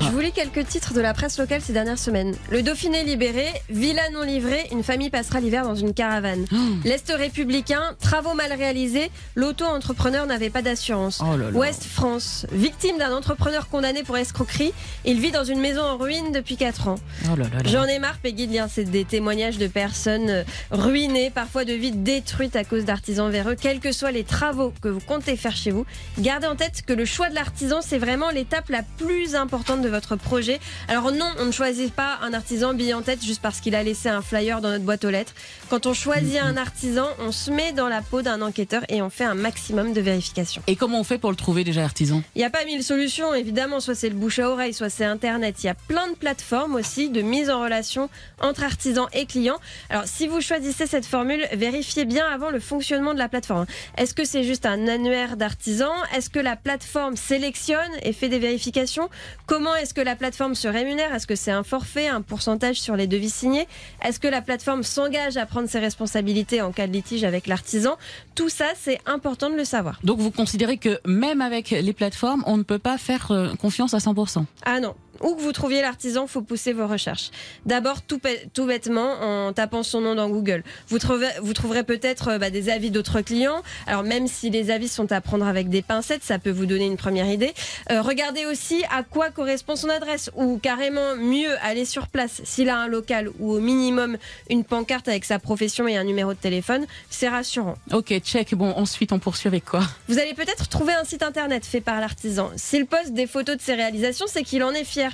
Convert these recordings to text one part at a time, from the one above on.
Je vous lis quelques titres de la presse locale ces dernières semaines. Le Dauphiné libéré, villa non livrée, une famille passera l'hiver dans une caravane. L'Est républicain, travaux mal réalisés, l'auto-entrepreneur n'avait pas d'assurance. Oh. Ouest France, victime d'un entrepreneur condamné pour escroquerie, il vit dans une maison en ruine depuis 4 ans. Oh. J'en ai marre, Peggy, de lire c'est des témoignages de personnes euh, ruinées, parfois de vies détruites à cause d'artisans véreux. Quels que soient les travaux que vous comptez faire chez vous, gardez en tête que le choix de l'artisan, c'est vraiment l'étape la plus importante de votre projet. Alors non, on ne choisit pas un artisan bille en tête juste parce qu'il a laissé un flyer dans notre boîte aux lettres. Quand on choisit un artisan, on se met dans la peau d'un enquêteur et on fait un maximum de vérifications. Et comment on fait pour le trouver déjà artisan? Il n'y a pas mille solutions, évidemment. Soit c'est le bouche à oreille, soit c'est Internet. Il y a plein de plateformes aussi de mise en relation entre artisans et clients. Alors, si vous choisissez cette formule, vérifiez bien avant le fonctionnement de la plateforme. Est-ce que c'est juste un annuaire d'artisans Est-ce que la plateforme sélectionne et fait des vérifications? Comment est-ce que la plateforme se rémunère? Est-ce que c'est un forfait, un pourcentage sur les devis signés? Est-ce que la plateforme s'engage à prendre ses responsabilités en cas de litige avec l'artisan? Tout ça, c'est important de le savoir. Donc vous considérez que même avec les plateformes, on ne peut pas faire euh, confiance à 100% Ah non. Où que vous trouviez l'artisan, faut pousser vos recherches. D'abord, tout, tout bêtement, en tapant son nom dans Google. Vous, trouvez, vous trouverez peut-être euh, bah, des avis d'autres clients. Alors même si les avis sont à prendre avec des pincettes, ça peut vous donner une première idée. Euh, regardez aussi à quoi correspond son adresse, ou carrément mieux aller sur place. S'il a un local ou au minimum une pancarte avec sa profession et un numéro de téléphone, c'est rassurant. Ok, check. Bon, ensuite on poursuit avec quoi? Vous allez peut-être trouver un site internet fait par l'artisan. S'il poste des photos de ses réalisations, c'est qu'il en est fier.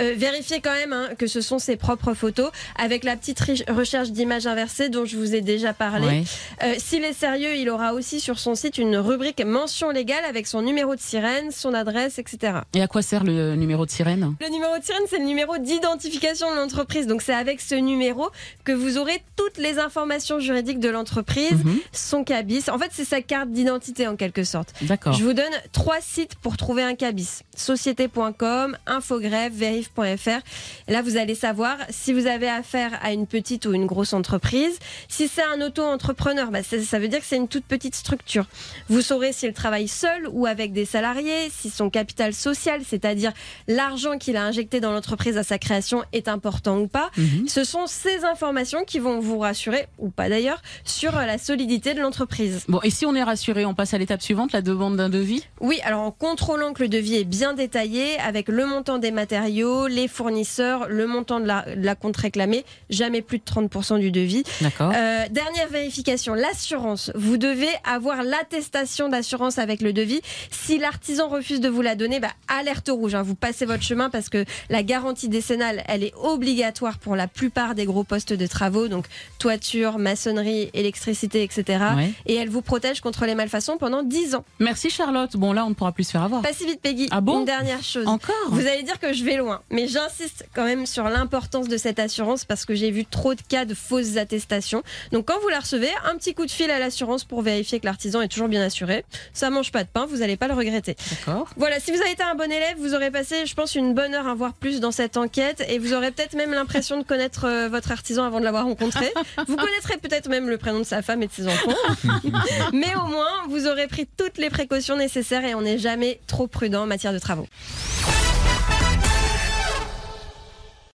Euh, vérifiez quand même hein, que ce sont ses propres photos avec la petite recherche d'images inversées dont je vous ai déjà parlé. Ouais. Euh, S'il est sérieux, il aura aussi sur son site une rubrique mention légale avec son numéro de sirène, son adresse, etc. Et à quoi sert le numéro de sirène? Le numéro de sirène, c'est le numéro d'identification de l'entreprise. Donc c'est avec ce numéro que vous aurez toutes les informations juridiques de l'entreprise, Mhm. son cabis. En fait, c'est sa carte d'identité en quelque sorte. D'accord. Je vous donne trois sites pour trouver un cabis. Société.com, Infogreffe, Verif.fr. Et là, vous allez savoir si vous avez affaire à une petite ou une grosse entreprise. Si c'est un auto-entrepreneur, bah, ça, veut dire que c'est une toute petite structure. Vous saurez s'il travaille seul ou avec des salariés, si son capital social, c'est-à-dire l'argent qu'il a injecté dans l'entreprise à sa création, est important ou pas. Mhm. Ce sont ces informations qui vont vous rassurer, ou pas d'ailleurs, sur la solidité de l'entreprise. Bon, et si on est rassuré, on passe à l'étape suivante, la demande d'un devis? Oui, alors en contrôlant que le devis est bien détaillé, avec le montant des matériaux, les fournisseurs, le montant de la, de la compte réclamée, jamais plus de 30% du devis. D'accord. Euh, dernière vérification, l'assurance. Vous devez avoir l'attestation d'assurance avec le devis. Si l'artisan refuse de vous la donner, bah, alerte rouge. hein. Vous passez votre chemin parce que la garantie décennale, elle est obligatoire pour la plupart des gros postes de travaux, donc toiture, maçonnerie, électricité, etc. Ouais. Et elle vous protège contre les malfaçons pendant 10 ans. Merci Charlotte. Bon, là, on ne pourra plus se faire avoir. Pas si vite, Peggy. Ah bon Une dernière chose. Encore? Vous allez dire que je vais loin, mais j'insiste quand même sur l'importance de cette assurance parce que j'ai vu trop de cas de fausses attestations. Donc quand vous la recevez, un petit coup de fil à l'assurance pour vérifier que l'artisan est toujours bien assuré. Ça mange pas de pain, vous n'allez pas le regretter. D'accord. Voilà, si vous avez été un bon élève, vous aurez passé, je pense, une bonne heure à voir plus dans cette enquête et vous aurez peut-être même l'impression de connaître euh, votre artisan avant de l'avoir rencontré. Vous connaîtrez peut-être même le prénom de sa femme et de ses enfants. mais au moins, vous aurez pris toutes les précautions nécessaires et on n'est jamais trop prudent en matière de travaux.